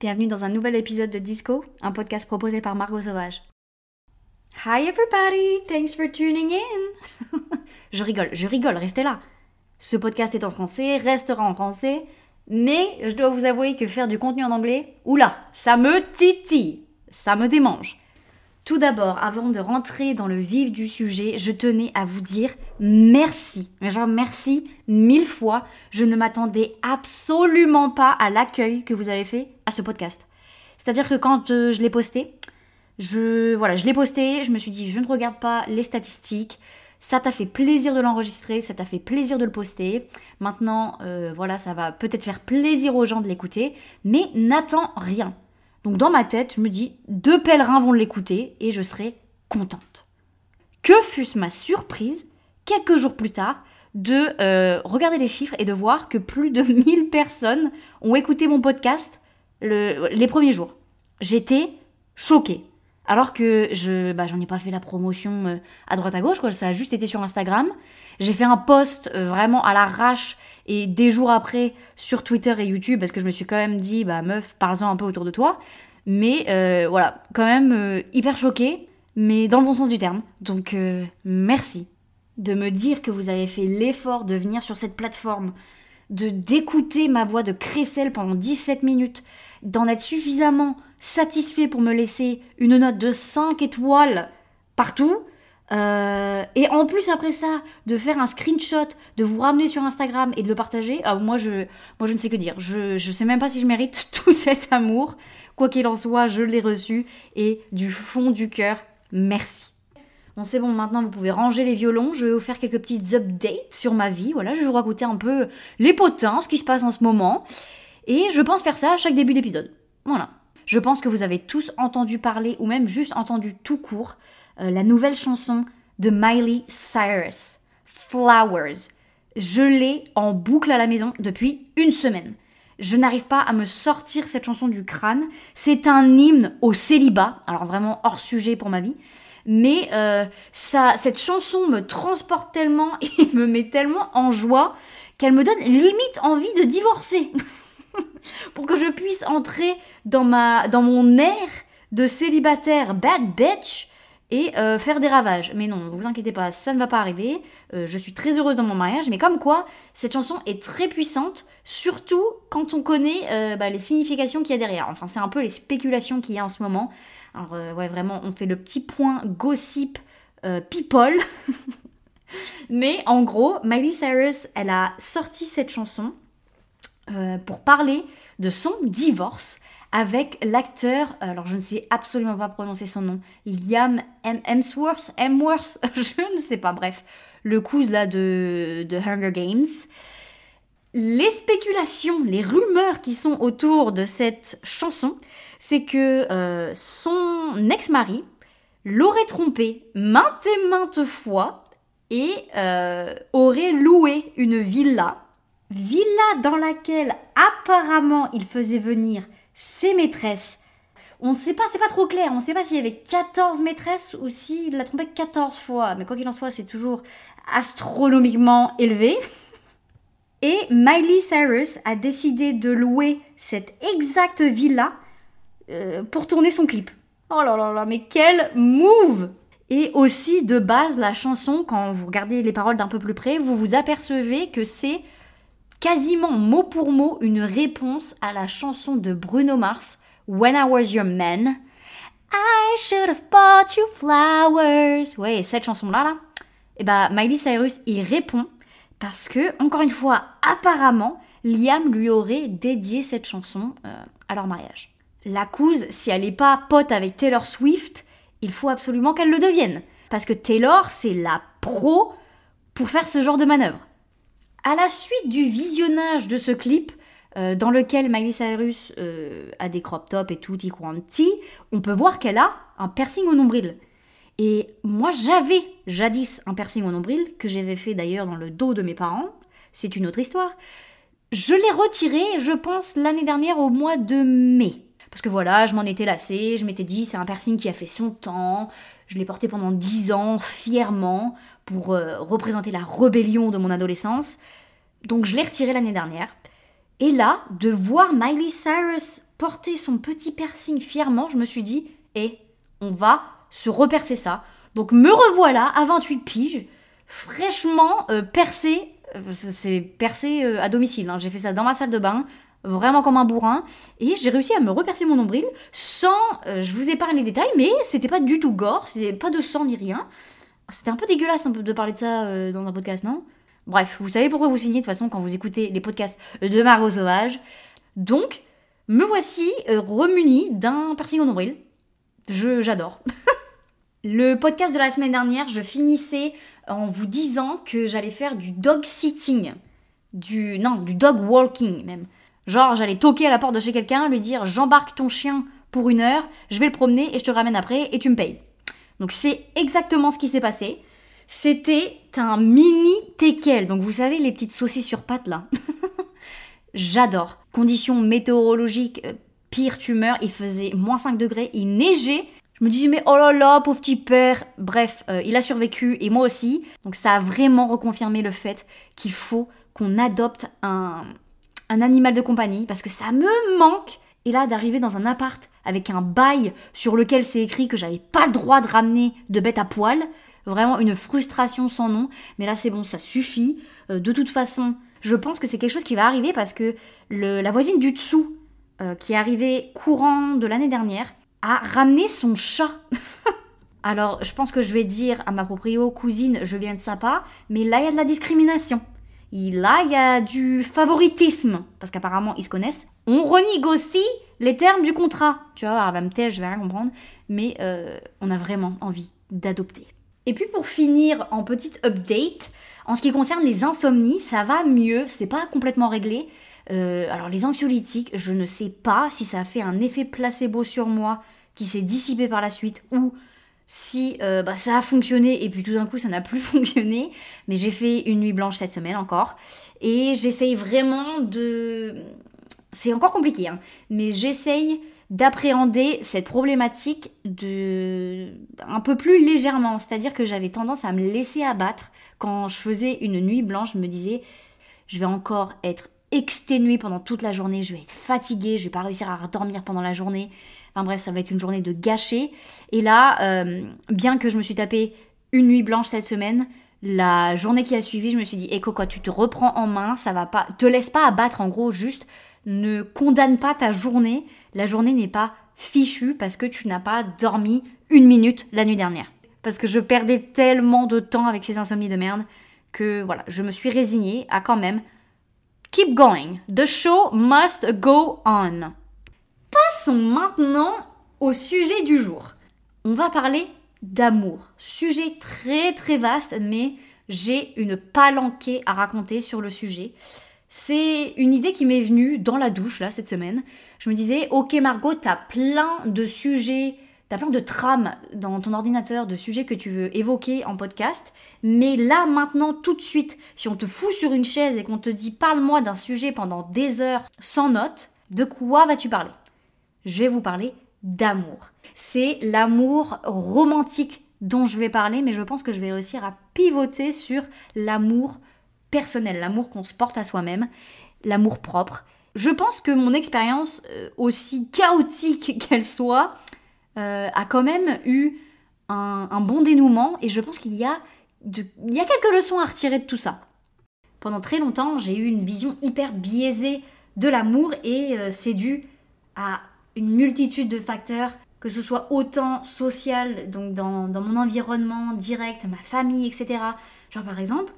Bienvenue dans un nouvel épisode de Disco, un podcast proposé par Margot Sauvage. Hi everybody, thanks for tuning in. je rigole, je rigole, restez là. Ce podcast est en français, restera en français, mais je dois vous avouer que faire du contenu en anglais, oula, ça me titille, ça me démange. Tout d'abord, avant de rentrer dans le vif du sujet, je tenais à vous dire merci. Genre merci mille fois. Je ne m'attendais absolument pas à l'accueil que vous avez fait à ce podcast. C'est-à-dire que quand euh, je l'ai posté, je voilà, je l'ai posté, je me suis dit je ne regarde pas les statistiques. Ça t'a fait plaisir de l'enregistrer, ça t'a fait plaisir de le poster. Maintenant, euh, voilà, ça va peut-être faire plaisir aux gens de l'écouter, mais n'attends rien. Donc dans ma tête, je me dis, deux pèlerins vont l'écouter et je serai contente. Que fût-ce ma surprise, quelques jours plus tard, de euh, regarder les chiffres et de voir que plus de 1000 personnes ont écouté mon podcast les premiers jours. J'étais choquée. Alors que je bah, j'en ai pas fait la promotion euh, à droite à gauche, quoi. ça a juste été sur Instagram. J'ai fait un post euh, vraiment à l'arrache et des jours après sur Twitter et YouTube parce que je me suis quand même dit bah meuf parle-en un peu autour de toi. Mais euh, voilà, quand même hyper choquée, mais dans le bon sens du terme. Donc merci de me dire que vous avez fait l'effort de venir sur cette plateforme, de d'écouter ma voix de crécelle pendant 17 minutes, d'en être suffisamment satisfait pour me laisser une note de 5 étoiles partout. Euh, et en plus après ça, de faire un screenshot, de vous ramener sur Instagram et de le partager, ah, moi, je, moi je ne sais que dire. Je, je sais même pas si je mérite tout cet amour. Quoi qu'il en soit, je l'ai reçu et du fond du cœur, merci. Bon, c'est bon, maintenant vous pouvez ranger les violons. Je vais vous faire quelques petites updates sur ma vie. Voilà, je vais vous raconter un peu les potins, ce qui se passe en ce moment. Et je pense faire ça à chaque début d'épisode. Voilà. Je pense que vous avez tous entendu parler, ou même juste entendu tout court, euh, la nouvelle chanson de Miley Cyrus, Flowers. Je l'ai en boucle à la maison depuis une semaine. Je n'arrive pas à me sortir cette chanson du crâne. C'est un hymne au célibat, alors vraiment hors sujet pour ma vie. Mais euh, ça, cette chanson me transporte tellement et me met tellement en joie qu'elle me donne limite envie de divorcer. pour que je puisse entrer dans, ma, dans mon air de célibataire bad bitch et euh, faire des ravages. Mais non, vous inquiétez pas, ça ne va pas arriver. Euh, je suis très heureuse dans mon mariage, mais comme quoi, cette chanson est très puissante, surtout quand on connaît euh, bah, les significations qu'il y a derrière. Enfin, c'est un peu les spéculations qu'il y a en ce moment. Alors, ouais, vraiment, on fait le petit point gossip people. mais en gros, Miley Cyrus, elle a sorti cette chanson euh, pour parler de son divorce avec l'acteur, alors je ne sais absolument pas prononcer son nom, Liam Hemsworth, Hemsworth, je ne sais pas, bref, le cousin de, de Hunger Games. Les spéculations, les rumeurs qui sont autour de cette chanson, c'est que euh, son ex-mari l'aurait trompé maintes et maintes fois et euh, aurait loué une villa villa dans laquelle apparemment il faisait venir ses maîtresses. On ne sait pas, c'est pas trop clair, on ne sait pas s'il y avait 14 maîtresses ou s'il l'a trompé 14 fois, mais quoi qu'il en soit, c'est toujours astronomiquement élevé. Et Miley Cyrus a décidé de louer cette exacte villa euh, pour tourner son clip. Oh là là là, mais quel move Et aussi, de base, la chanson, quand vous regardez les paroles d'un peu plus près, vous vous apercevez que c'est quasiment mot pour mot une réponse à la chanson de Bruno Mars, When I Was Your Man. I should have bought you flowers. Ouais, cette chanson-là, là, et eh bah, Miley Cyrus y répond parce que, encore une fois, apparemment, Liam lui aurait dédié cette chanson euh, à leur mariage. La couse, si elle n'est pas pote avec Taylor Swift, il faut absolument qu'elle le devienne. Parce que Taylor, c'est la pro pour faire ce genre de manœuvre. À la suite du visionnage de ce clip, euh, dans lequel Miley Cyrus euh, a des crop tops et tout, quanti, on peut voir qu'elle a un piercing au nombril. Et moi, j'avais jadis un piercing au nombril, que j'avais fait d'ailleurs dans le dos de mes parents. C'est une autre histoire. Je l'ai retiré, je pense, l'année dernière au mois de mai. Parce que voilà, je m'en étais lassée, je m'étais dit, c'est un piercing qui a fait son temps. Je l'ai porté pendant 10 ans, fièrement pour euh, représenter la rébellion de mon adolescence. Donc je l'ai retiré l'année dernière. Et là, de voir Miley Cyrus porter son petit piercing fièrement, je me suis dit, et on va se repercer ça. Donc me revoilà à 28 piges, fraîchement euh, percé, euh, c'est percé euh, à domicile, hein. j'ai fait ça dans ma salle de bain, vraiment comme un bourrin, et j'ai réussi à me repercer mon nombril sans, je vous épargne les détails, mais c'était pas du tout gore, c'était pas de sang ni rien. C'était un peu dégueulasse un peu de parler de ça dans un podcast, non? Bref, vous savez pourquoi vous signez de toute façon quand vous écoutez les podcasts de Margot Sauvage. Donc, me voici remuni d'un piercing au nombril. J'adore. Le podcast de la semaine dernière, je finissais en vous disant que j'allais faire du dog sitting. Du, non, du dog walking même. Genre, j'allais toquer à la porte de chez quelqu'un, lui dire j'embarque ton chien pour une heure, je vais le promener et je te ramène après et tu me payes. Donc c'est exactement ce qui s'est passé. C'était un mini teckel. Donc vous savez les petites saucisses sur pattes là. J'adore. Conditions météorologiques, euh, pire tumeur, il faisait moins 5 degrés, il neigeait. Je me disais, mais oh là là, pauvre petit père. Bref, euh, il a survécu et moi aussi. Donc ça a vraiment reconfirmé le fait qu'il faut qu'on adopte un, animal de compagnie parce que ça me manque. Et là, d'arriver dans un appart avec un bail sur lequel c'est écrit que j'avais pas le droit de ramener de bête à poil, vraiment une frustration sans nom. Mais là, c'est bon, ça suffit. Euh, de toute façon, je pense que c'est quelque chose qui va arriver parce que la voisine du dessous, euh, qui est arrivée courant de l'année dernière, a ramené son chat. Alors, je pense que je vais dire à ma proprio cousine, je viens de sa part, mais là, il y a de la discrimination. là, il y a du favoritisme, parce qu'apparemment, ils se connaissent. On renégocie les termes du contrat. Tu vois, elle va me taire, je vais rien comprendre, mais euh, on a vraiment envie d'adopter. Et puis pour finir, en petite update, en ce qui concerne les insomnies, ça va mieux, c'est pas complètement réglé. Euh, alors les anxiolytiques, je ne sais pas si ça a fait un effet placebo sur moi qui s'est dissipé par la suite ou si euh, bah, ça a fonctionné et puis tout d'un coup ça n'a plus fonctionné. Mais j'ai fait une nuit blanche cette semaine encore et j'essaye vraiment de... C'est encore compliqué, hein, mais j'essaye d'appréhender cette problématique de un peu plus légèrement, c'est-à-dire que j'avais tendance à me laisser abattre quand je faisais une nuit blanche, je me disais je vais encore être exténuée pendant toute la journée, je vais être fatiguée, je vais pas réussir à dormir pendant la journée. Enfin bref, ça va être une journée de gâcher. Et là, euh, bien que je me suis tapé une nuit blanche cette semaine, la journée qui a suivi, je me suis dit, éco tu te reprends en main, ça va pas, te laisse pas abattre en gros, juste ne condamne pas ta journée. La journée n'est pas fichue parce que tu n'as pas dormi une minute la nuit dernière. Parce que je perdais tellement de temps avec ces insomnies de merde que voilà, je me suis résignée à quand même Keep going. The show must go on. Passons maintenant au sujet du jour. On va parler d'amour. Sujet très très vaste, mais j'ai une palanquée à raconter sur le sujet. C'est une idée qui m'est venue dans la douche là cette semaine. Je me disais, ok Margot, t'as plein de sujets T'as plein de trames dans ton ordinateur, de sujets que tu veux évoquer en podcast, mais là, maintenant, tout de suite, si on te fout sur une chaise et qu'on te dit parle-moi d'un sujet pendant des heures sans notes, de quoi vas-tu parler? Je vais vous parler d'amour. C'est l'amour romantique dont je vais parler, mais je pense que je vais réussir à pivoter sur l'amour personnel, l'amour qu'on se porte à soi-même, l'amour propre. Je pense que mon expérience, euh, aussi chaotique qu'elle soit, euh, a quand même eu un, bon dénouement et je pense qu'il y, a quelques leçons à retirer de tout ça. Pendant très longtemps, j'ai eu une vision hyper biaisée de l'amour et euh, c'est dû à une multitude de facteurs, que ce soit autant social, donc dans, dans, mon environnement direct, ma famille, etc. Genre par exemple,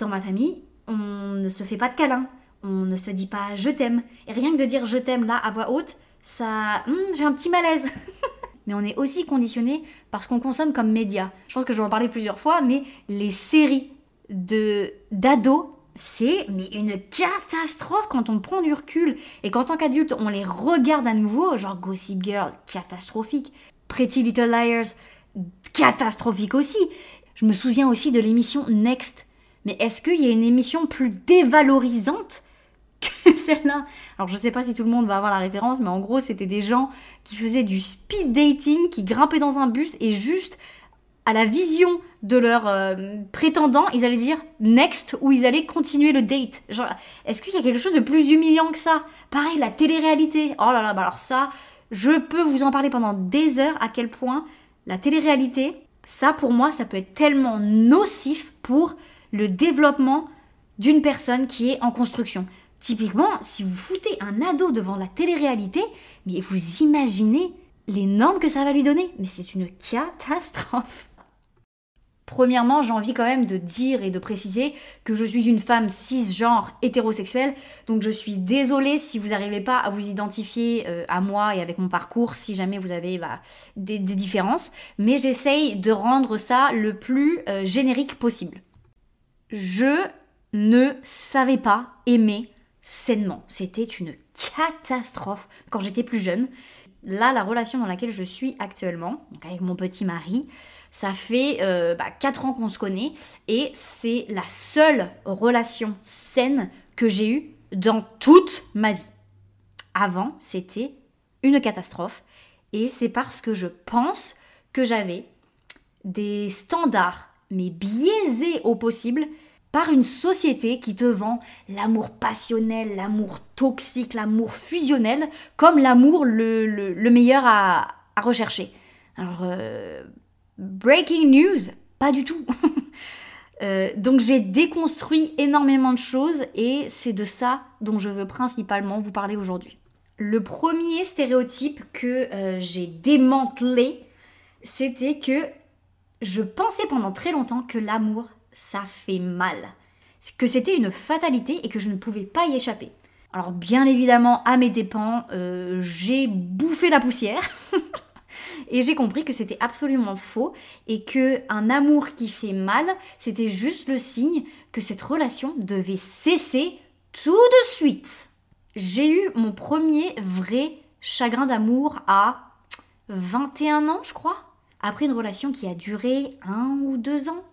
dans ma famille, on ne se fait pas de câlins, on ne se dit pas je t'aime. Et rien que de dire je t'aime là à voix haute, ça... Hmm, j'ai un petit malaise. mais on est aussi conditionné parce qu'on consomme comme média. Je pense que je vais en parler plusieurs fois, mais les séries de d'ados, c'est mais une catastrophe quand on prend du recul et qu'en tant qu'adulte on les regarde à nouveau, genre Gossip Girl, catastrophique, Pretty Little Liars, catastrophique aussi. Je me souviens aussi de l'émission Next. Mais est-ce qu'il y a une émission plus dévalorisante que celle-là? Alors je sais pas si tout le monde va avoir la référence, mais en gros c'était des gens qui faisaient du speed dating, qui grimpaient dans un bus et juste à la vision de leur euh, prétendant, ils allaient dire next ou ils allaient continuer le date. Genre, est-ce qu'il y a quelque chose de plus humiliant que ça? Pareil, la télé-réalité. Oh là là, bah alors ça, je peux vous en parler pendant des heures à quel point la télé-réalité, ça pour moi, ça peut être tellement nocif pour le développement d'une personne qui est en construction. Typiquement, si vous foutez un ado devant la télé-réalité, mais vous imaginez les normes que ça va lui donner. Mais c'est une catastrophe. Premièrement, j'ai envie quand même de dire et de préciser que je suis une femme cisgenre hétérosexuelle, donc je suis désolée si vous n'arrivez pas à vous identifier euh, à moi et avec mon parcours, si jamais vous avez bah, des, différences, mais j'essaye de rendre ça le plus euh, générique possible. Je ne savais pas aimer sainement. C'était une catastrophe quand j'étais plus jeune. Là, la relation dans laquelle je suis actuellement, avec mon petit mari, ça fait 4 euh, bah, ans qu'on se connaît et c'est la seule relation saine que j'ai eue dans toute ma vie. Avant, c'était une catastrophe et c'est parce que je pense que j'avais des standards, mais biaisés au possible, par une société qui te vend l'amour passionnel, l'amour toxique, l'amour fusionnel, comme l'amour le, meilleur à, rechercher. Alors, euh, Breaking news, pas du tout. Euh, donc j'ai déconstruit énormément de choses et c'est de ça dont je veux principalement vous parler aujourd'hui. Le premier stéréotype que euh, j'ai démantelé, c'était que je pensais pendant très longtemps que l'amour, ça fait mal. Que c'était une fatalité et que je ne pouvais pas y échapper. Alors bien évidemment, à mes dépens, euh, j'ai bouffé la poussière. Et j'ai compris que c'était absolument faux et que un amour qui fait mal, c'était juste le signe que cette relation devait cesser tout de suite. J'ai eu mon premier vrai chagrin d'amour à 21 ans, je crois, après une relation qui a duré un ou deux ans,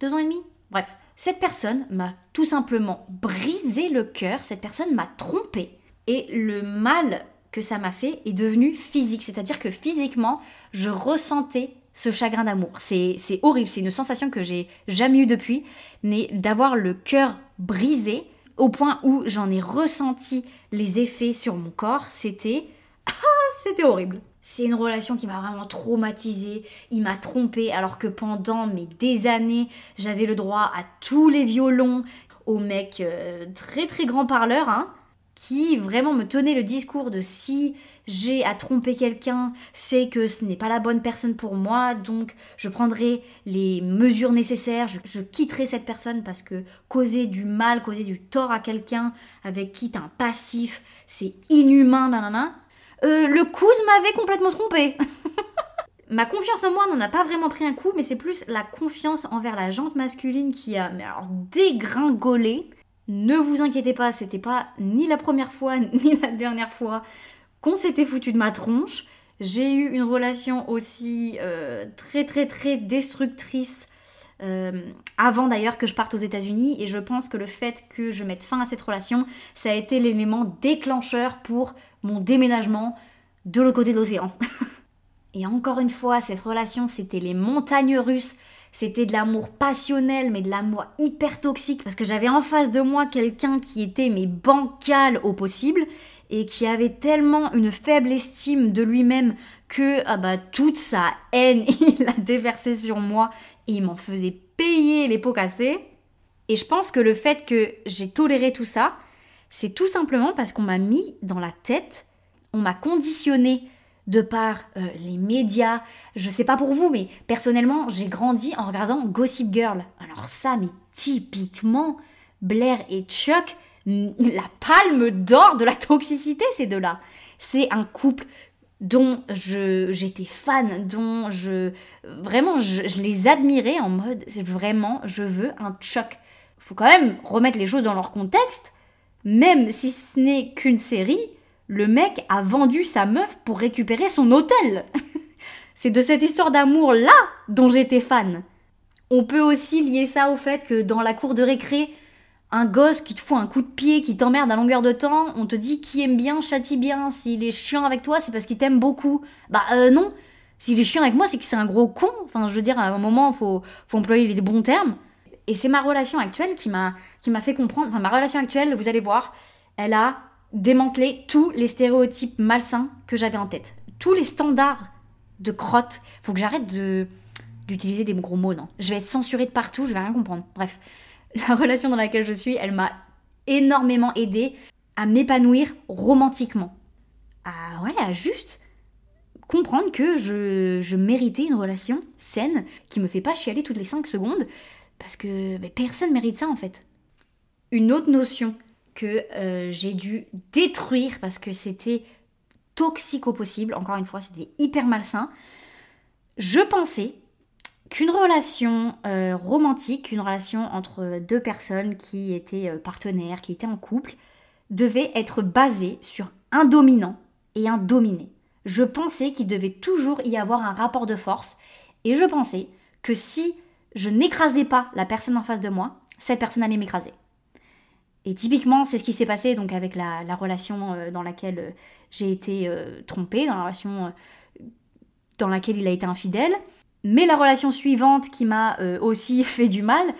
deux ans et demi. Bref, cette personne m'a tout simplement brisé le cœur, cette personne m'a trompé. Et le mal que ça m'a fait est devenu physique. C'est-à-dire que physiquement, je ressentais ce chagrin d'amour. C'est horrible, c'est une sensation que j'ai jamais eue depuis, mais d'avoir le cœur brisé au point où j'en ai ressenti les effets sur mon corps, c'était... Ah, c'était horrible. C'est une relation qui m'a vraiment traumatisée. Il m'a trompée alors que pendant mes des années, j'avais le droit à tous les violons, au mec euh, très très grand parleur, hein, qui vraiment me tenait le discours de si j'ai à tromper quelqu'un, c'est que ce n'est pas la bonne personne pour moi, donc je prendrai les mesures nécessaires, je, quitterai cette personne parce que causer du mal, causer du tort à quelqu'un avec qui t'as un passif, c'est inhumain, nanana. Euh, le cousin m'avait complètement trompé. Ma confiance en moi n'en a pas vraiment pris un coup, mais c'est plus la confiance envers la jante masculine qui a dégringolé. Ne vous inquiétez pas, c'était pas ni la première fois ni la dernière fois qu'on s'était foutu de ma tronche. J'ai eu une relation aussi euh, très très très destructrice euh, avant d'ailleurs que je parte aux États-Unis et je pense que le fait que je mette fin à cette relation, ça a été l'élément déclencheur pour mon déménagement de l'autre côté de l'océan. et encore une fois, cette relation, c'était les montagnes russes c'était de l'amour passionnel, mais de l'amour hyper toxique, parce que j'avais en face de moi quelqu'un qui était mais bancal au possible, et qui avait tellement une faible estime de lui-même que ah bah, toute sa haine, il l'a déversée sur moi, et il m'en faisait payer les pots cassés. Et je pense que le fait que j'ai toléré tout ça, c'est tout simplement parce qu'on m'a mis dans la tête, on m'a conditionné de par euh, les médias. Je sais pas pour vous, mais personnellement, j'ai grandi en regardant Gossip Girl. Alors ça, mais typiquement, Blair et Chuck, la palme d'or de la toxicité, ces deux-là. C'est un couple dont j'étais fan, dont je vraiment je, je, les admirais en mode c'est vraiment je veux un Chuck. Faut quand même remettre les choses dans leur contexte, même si ce n'est qu'une série le mec a vendu sa meuf pour récupérer son hôtel. C'est de cette histoire d'amour là dont j'étais fan. On peut aussi lier ça au fait que dans la cour de récré, un gosse qui te fout un coup de pied, qui t'emmerde à longueur de temps, on te dit qui aime bien châtie bien, s'il est chiant avec toi, c'est parce qu'il t'aime beaucoup. Bah euh, non, S'il est chiant avec moi, c'est que c'est un gros con. Enfin, je veux dire, à un moment, faut, faut employer les bons termes. Et c'est ma relation actuelle qui m'a fait comprendre. Enfin, ma relation actuelle, vous allez voir, elle a démantelé tous les stéréotypes malsains que j'avais en tête. Tous les standards de crotte. Faut que j'arrête de d'utiliser des gros mots, non. Je vais être censurée de partout, je vais rien comprendre. Bref, la relation dans laquelle je suis, elle m'a énormément aidé à m'épanouir romantiquement. À, ouais, à juste comprendre que je, méritais une relation saine qui me fait pas chialer toutes les 5 secondes parce que personne personne mérite ça en fait. Une autre notion que euh, j'ai dû détruire parce que c'était toxique au possible, encore une fois, c'était hyper malsain. Je pensais qu'une relation euh, romantique, une relation entre deux personnes qui étaient euh, partenaires, qui étaient en couple, devait être basée sur un dominant et un dominé. Je pensais qu'il devait toujours y avoir un rapport de force et je pensais que si je n'écrasais pas la personne en face de moi, cette personne allait m'écraser. Et typiquement, c'est ce qui s'est passé donc avec la, relation euh, dans laquelle j'ai été trompée, dans la relation dans laquelle il a été infidèle. Mais la relation suivante qui m'a euh, aussi fait du mal,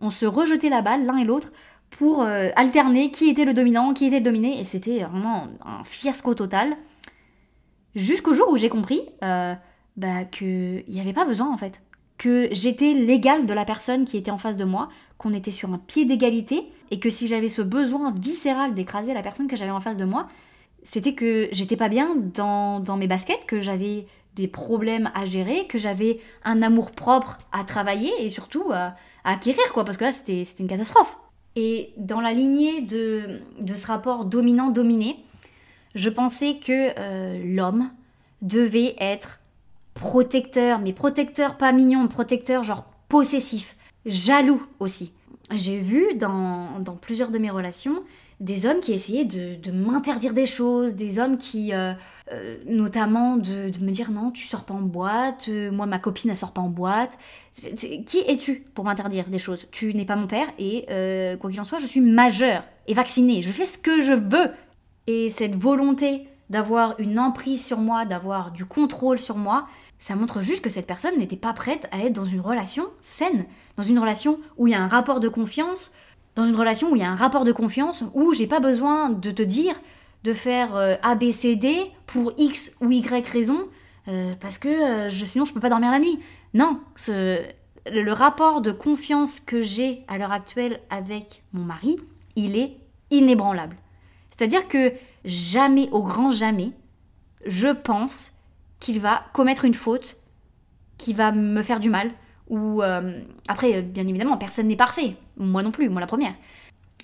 on se rejetait la balle l'un et l'autre pour euh, alterner qui était le dominant, qui était le dominé, et c'était vraiment un fiasco total. Jusqu'au jour où j'ai compris euh, bah, qu'il n'y avait pas besoin en fait. Que j'étais l'égal de la personne qui était en face de moi, qu'on était sur un pied d'égalité, et que si j'avais ce besoin viscéral d'écraser la personne que j'avais en face de moi, c'était que j'étais pas bien dans, mes baskets, que j'avais des problèmes à gérer, que j'avais un amour propre à travailler et surtout à, acquérir, quoi, parce que là, c'était une catastrophe. Et dans la lignée de, de ce rapport dominant-dominé, je pensais que euh, l'homme devait être protecteur, mais protecteur pas mignon, protecteur genre possessif, jaloux aussi. J'ai vu dans, dans, plusieurs de mes relations des hommes qui essayaient de, m'interdire des choses, des hommes qui, euh, euh, notamment de, me dire non, tu sors pas en boîte, euh, moi ma copine elle sort pas en boîte. Qui es-tu pour m'interdire des choses? Tu n'es pas mon père et quoi qu'il en soit, je suis majeure et vaccinée, je fais ce que je veux. Et cette volonté d'avoir une emprise sur moi, d'avoir du contrôle sur moi, ça montre juste que cette personne n'était pas prête à être dans une relation saine, dans une relation où il y a un rapport de confiance, dans une relation où il y a un rapport de confiance où j'ai pas besoin de te dire de faire euh, A, B, C, D pour X ou Y raison, euh, parce que euh, je, sinon je peux pas dormir la nuit. Non, le rapport de confiance que j'ai à l'heure actuelle avec mon mari, il est inébranlable. C'est-à-dire que jamais, au grand jamais, je pense qu'il va commettre une faute qui va me faire du mal. Ou après, bien évidemment, personne n'est parfait. Moi non plus, moi la première.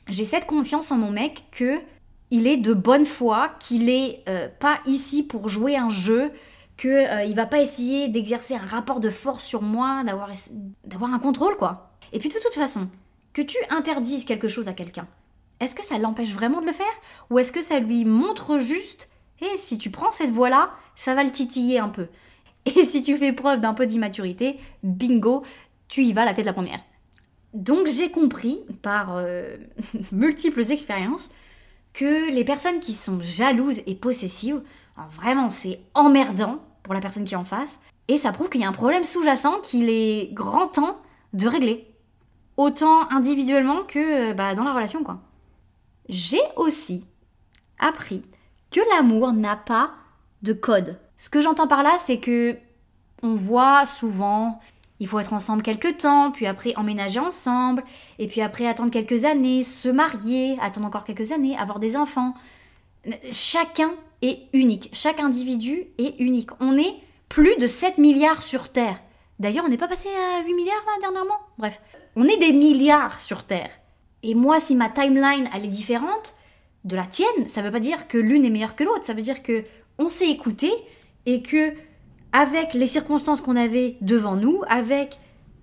J'ai cette confiance en mon mec que il est de bonne foi, qu'il est euh, pas ici pour jouer un jeu, qu'il euh, il va pas essayer d'exercer un rapport de force sur moi, d'avoir, un contrôle quoi. Et puis de toute façon, que tu interdises quelque chose à quelqu'un, est-ce que ça l'empêche vraiment de le faire? Ou est-ce que ça lui montre juste, et eh, si tu prends cette voie-là, ça va le titiller un peu. Et si tu fais preuve d'un peu d'immaturité, bingo, tu y vas la tête la première. Donc j'ai compris, par euh, multiples expériences, que les personnes qui sont jalouses et possessives, vraiment c'est emmerdant pour la personne qui est en face, et ça prouve qu'il y a un problème sous-jacent qu'il est grand temps de régler. Autant individuellement que bah, dans la relation quoi. J'ai aussi appris que l'amour n'a pas de code. Ce que j'entends par là, c'est que on voit souvent il faut être ensemble quelques temps, puis après emménager ensemble, et puis après attendre quelques années, se marier, attendre encore quelques années, avoir des enfants. Chacun est unique, chaque individu est unique. On est plus de 7 milliards sur Terre. D'ailleurs, on n'est pas passé à 8 milliards là dernièrement? Bref, on est des milliards sur Terre. Et moi, si ma timeline elle est différente de la tienne, ça veut pas dire que l'une est meilleure que l'autre, ça veut dire que on s'est écouté et que avec les circonstances qu'on avait devant nous, avec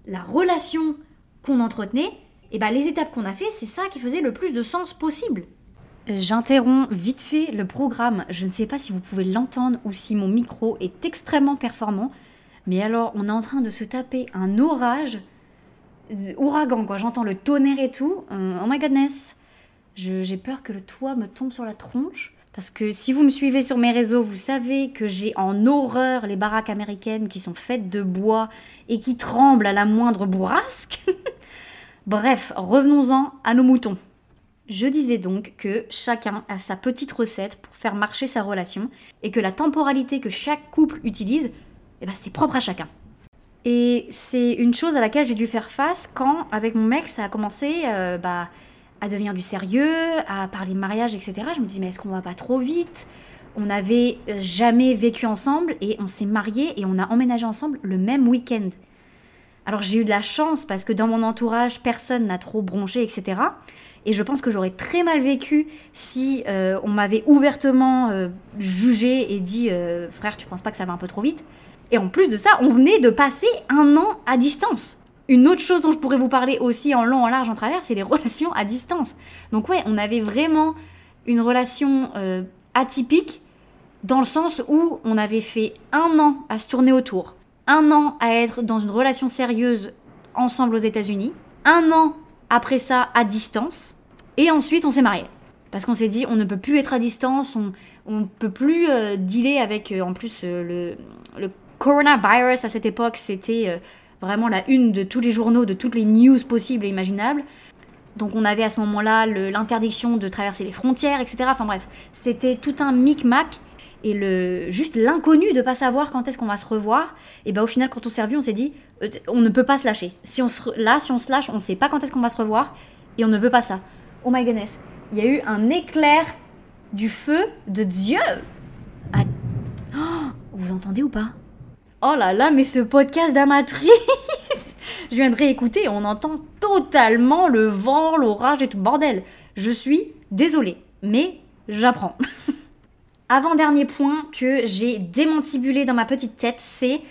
la relation qu'on entretenait, et ben les étapes qu'on a fait, c'est ça qui faisait le plus de sens possible. J'interromps vite fait le programme. Je ne sais pas si vous pouvez l'entendre ou si mon micro est extrêmement performant. Mais alors, on est en train de se taper un orage, ouragan quoi. J'entends le tonnerre et tout. Euh, oh my goodness. J'ai peur que le toit me tombe sur la tronche Parce que si vous me suivez sur mes réseaux, vous savez que j'ai en horreur les baraques américaines qui sont faites de bois et qui tremblent à la moindre bourrasque. Bref, revenons-en à nos moutons. Je disais donc que chacun a sa petite recette pour faire marcher sa relation et que la temporalité que chaque couple utilise, eh ben, c'est propre à chacun. Et c'est une chose à laquelle j'ai dû faire face quand, avec mon mec, ça a commencé euh, bah, à devenir du sérieux, à parler mariage, etc. Je me dis, mais est-ce qu'on va pas trop vite? On n'avait euh, jamais vécu ensemble et on s'est mariés et on a emménagé ensemble le même week-end. Alors j'ai eu de la chance parce que dans mon entourage, personne n'a trop bronché, etc. Et je pense que j'aurais très mal vécu si euh, on m'avait ouvertement euh, jugé et dit frère, tu penses pas que ça va un peu trop vite? Et en plus de ça, on venait de passer un an à distance. Une autre chose dont je pourrais vous parler aussi en long, en large, en travers, c'est les relations à distance. Donc ouais, on avait vraiment une relation atypique dans le sens où on avait fait un an à se tourner autour, un an à être dans une relation sérieuse ensemble aux États-Unis, un an après ça à distance, et ensuite on s'est marié. Parce qu'on s'est dit, on ne peut plus être à distance, on ne peut plus euh, dealer avec, euh, en plus, euh, le, le, coronavirus à cette époque, c'était vraiment la une de tous les journaux, de toutes les news possibles et imaginables. Donc on avait à ce moment-là l'interdiction de traverser les frontières, etc. Enfin bref, c'était tout un micmac et le juste l'inconnu de pas savoir quand est-ce qu'on va se revoir. Et ben au final, quand on s'est revu, on s'est dit, on ne peut pas se lâcher. Si on se, là, si on se lâche, on ne sait pas quand est-ce qu'on va se revoir et on ne veut pas ça oh my goodness, il y a eu un éclair du feu de Dieu. Ah, oh, vous entendez ou pas? Oh là là, mais ce podcast d'amatrice Je viens de réécouter on entend totalement le vent, l'orage et tout bordel. Je suis désolée, mais j'apprends. Avant-dernier point que j'ai démantibulé dans ma petite tête, c'est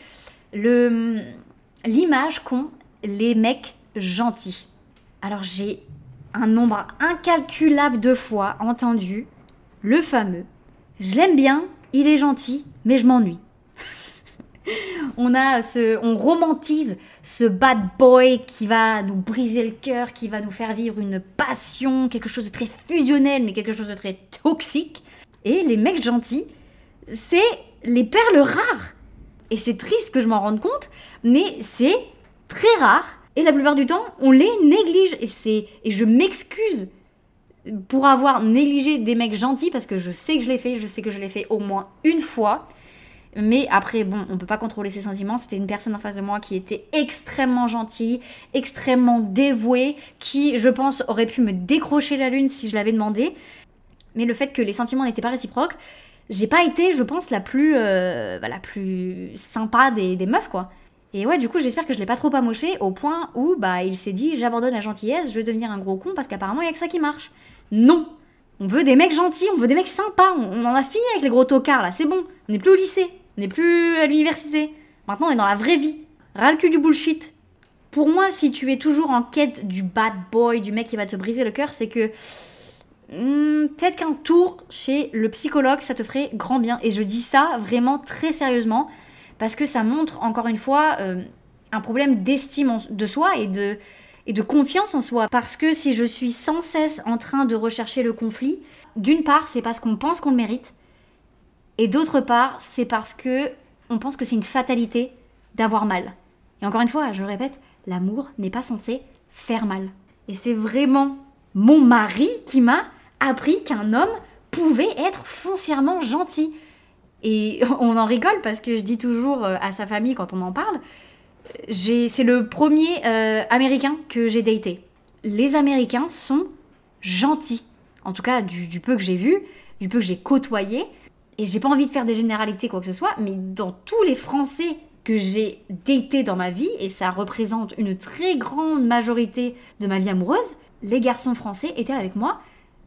l'image qu'ont les mecs gentils. Alors j'ai un nombre incalculable de fois entendu le fameux Je l'aime bien, il est gentil, mais je m'ennuie. On a ce, on romantise ce bad boy qui va nous briser le cœur, qui va nous faire vivre une passion, quelque chose de très fusionnel, mais quelque chose de très toxique. Et les mecs gentils, c'est les perles rares. Et c'est triste que je m'en rende compte, mais c'est très rare et la plupart du temps, on les néglige. Et, c'est, et je m'excuse pour avoir négligé des mecs gentils parce que je sais que je l'ai fait, je sais que je l'ai fait au moins une fois. Mais après, bon, on peut pas contrôler ses sentiments. C'était une personne en face de moi qui était extrêmement gentille, extrêmement dévouée, qui, je pense, aurait pu me décrocher la lune si je l'avais demandé. Mais le fait que les sentiments n'étaient pas réciproques, j'ai pas été, je pense, la plus, euh, bah, la plus sympa des, meufs, quoi. Et ouais, du coup, j'espère que je l'ai pas trop amoché au point où bah il s'est dit j'abandonne la gentillesse, je vais devenir un gros con parce qu'apparemment il y a que ça qui marche. Non, on veut des mecs gentils, on veut des mecs sympas, on, en a fini avec les gros tocards là, c'est bon. On n'est plus au lycée, on n'est plus à l'université. Maintenant, on est dans la vraie vie. Ras le cul du bullshit. Pour moi, si tu es toujours en quête du bad boy, du mec qui va te briser le cœur, c'est que hmm, peut-être qu'un tour chez le psychologue, ça te ferait grand bien. Et je dis ça vraiment très sérieusement parce que ça montre encore une fois euh, un problème d'estime de soi et de, et de confiance en soi. Parce que si je suis sans cesse en train de rechercher le conflit, d'une part, c'est parce qu'on pense qu'on le mérite, et d'autre part, c'est parce que on pense que c'est une fatalité d'avoir mal. Et encore une fois, je répète, l'amour n'est pas censé faire mal. Et c'est vraiment mon mari qui m'a appris qu'un homme pouvait être foncièrement gentil. Et on en rigole parce que je dis toujours euh, à sa famille quand on en parle, c'est le premier euh, américain que j'ai daté. Les Américains sont gentils. En tout cas, du, peu que j'ai vu, du peu que j'ai côtoyé. Et j'ai pas envie de faire des généralités, quoi que ce soit, mais dans tous les Français que j'ai daté dans ma vie, et ça représente une très grande majorité de ma vie amoureuse, les garçons français étaient avec moi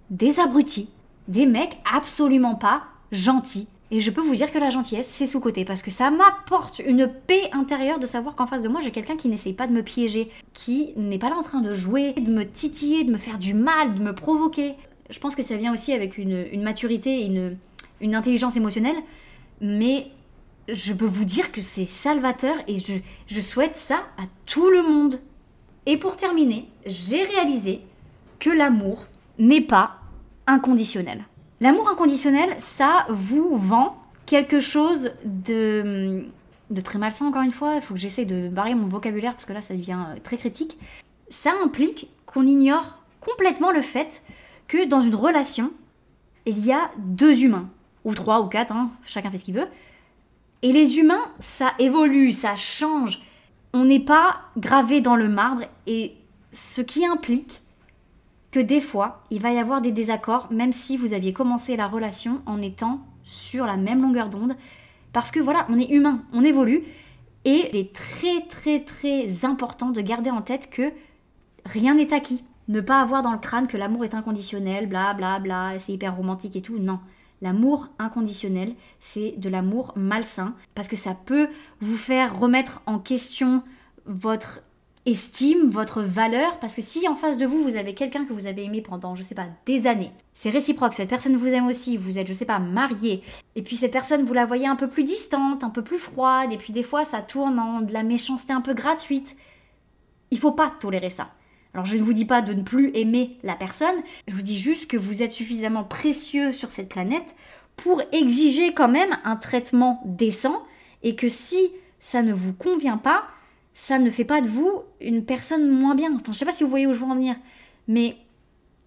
des abrutis. Des mecs absolument pas gentils et je peux vous dire que la gentillesse, c'est sous-côté, parce que ça m'apporte une paix intérieure de savoir qu'en face de moi, j'ai quelqu'un qui n'essaye pas de me piéger, qui n'est pas là en train de jouer, de me titiller, de me faire du mal, de me provoquer. Je pense que ça vient aussi avec une, maturité et une, une intelligence émotionnelle, mais je peux vous dire que c'est salvateur et je, je souhaite ça à tout le monde. Et pour terminer, j'ai réalisé que l'amour n'est pas inconditionnel. L'amour inconditionnel, ça vous vend quelque chose de, de très malsain, encore une fois. Il faut que j'essaie de barrer mon vocabulaire parce que là, ça devient euh, très critique. Ça implique qu'on ignore complètement le fait que dans une relation, il y a deux humains, ou trois ou quatre, hein, chacun fait ce qu'il veut. Et les humains, ça évolue, ça change. On n'est pas gravé dans le marbre et ce qui implique que des fois, il va y avoir des désaccords, même si vous aviez commencé la relation en étant sur la même longueur d'onde. Parce que voilà, on est humain, on évolue. Et il est très très très important de garder en tête que rien n'est acquis. Ne pas avoir dans le crâne que l'amour est inconditionnel, bla bla bla, c'est hyper romantique et tout. Non. L'amour inconditionnel, c'est de l'amour malsain parce que ça peut vous faire remettre en question votre estime, votre valeur, parce que si en face de vous, vous avez quelqu'un que vous avez aimé pendant, je sais pas, des années, c'est réciproque, cette personne vous aime aussi, vous êtes, je sais pas, marié, et puis cette personne, vous la voyez un peu plus distante, un peu plus froide, et puis des fois, ça tourne en de la méchanceté un peu gratuite. Il faut pas tolérer ça. Alors je ne vous dis pas de ne plus aimer la personne, je vous dis juste que vous êtes suffisamment précieux sur cette planète pour exiger quand même un traitement décent, et que si ça ne vous convient pas, ça ne fait pas de vous une personne moins bien. Enfin, je sais pas si vous voyez où je veux en venir, mais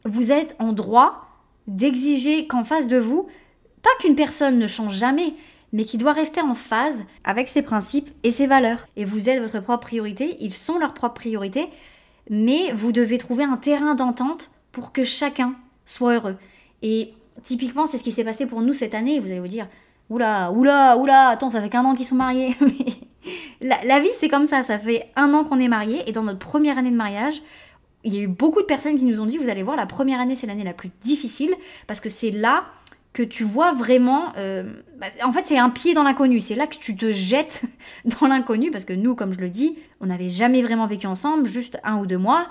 vous êtes en droit d'exiger qu'en face de vous, pas qu'une personne ne change jamais, mais qui doit rester en phase avec ses principes et ses valeurs. Et vous êtes votre propre priorité, ils sont leur propre priorité, mais vous devez trouver un terrain d'entente pour que chacun soit heureux. Et typiquement, c'est ce qui s'est passé pour nous cette année. Vous allez vous dire, oula, oula, oula, attends, ça fait qu'un an qu'ils sont mariés. la, vie, c'est comme ça. Ça fait un an qu'on est mariés et dans notre première année de mariage, il y a eu beaucoup de personnes qui nous ont dit, vous allez voir, la première année, c'est l'année la plus difficile parce que c'est là que tu vois vraiment... Euh, bah, en fait, c'est un pied dans l'inconnu. C'est là que tu te jettes dans l'inconnu parce que nous, comme je le dis, on n'avait jamais vraiment vécu ensemble, juste un ou deux mois.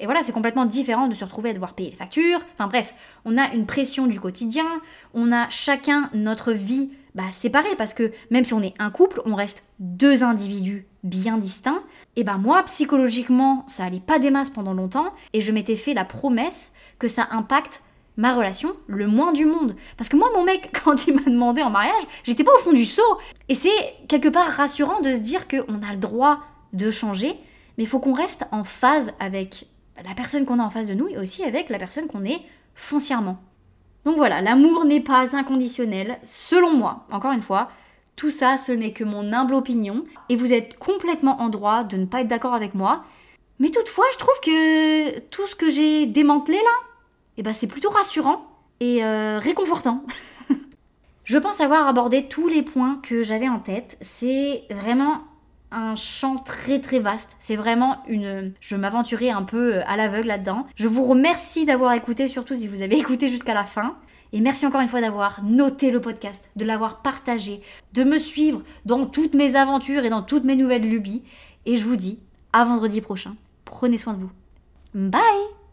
Et voilà, c'est complètement différent de se retrouver à devoir payer les factures. Enfin bref, on a une pression du quotidien, on a chacun notre vie bah, séparée parce que même si on est un couple, on reste deux individus bien distincts. Et ben moi, psychologiquement, ça allait pas des masses pendant longtemps et je m'étais fait la promesse que ça impacte ma relation le moins du monde. Parce que moi, mon mec, quand il m'a demandé en mariage, j'étais pas au fond du seau. Et c'est quelque part rassurant de se dire qu'on a le droit de changer, mais il faut qu'on reste en phase avec la personne qu'on a en face de nous et aussi avec la personne qu'on est foncièrement. Donc voilà, l'amour n'est pas inconditionnel, selon moi, encore une fois. Tout ça, ce n'est que mon humble opinion, et vous êtes complètement en droit de ne pas être d'accord avec moi. Mais toutefois, je trouve que tout ce que j'ai démantelé là, eh ben, c'est plutôt rassurant et euh, réconfortant. je pense avoir abordé tous les points que j'avais en tête. C'est vraiment un champ très très vaste. C'est vraiment une... Je m'aventurais un peu euh, à l'aveugle là-dedans. Je vous remercie d'avoir écouté, surtout si vous avez écouté jusqu'à la fin. Et merci encore une fois d'avoir noté le podcast, de l'avoir partagé, de me suivre dans toutes mes aventures et dans toutes mes nouvelles lubies. Et je vous dis à vendredi prochain. Prenez soin de vous. Bye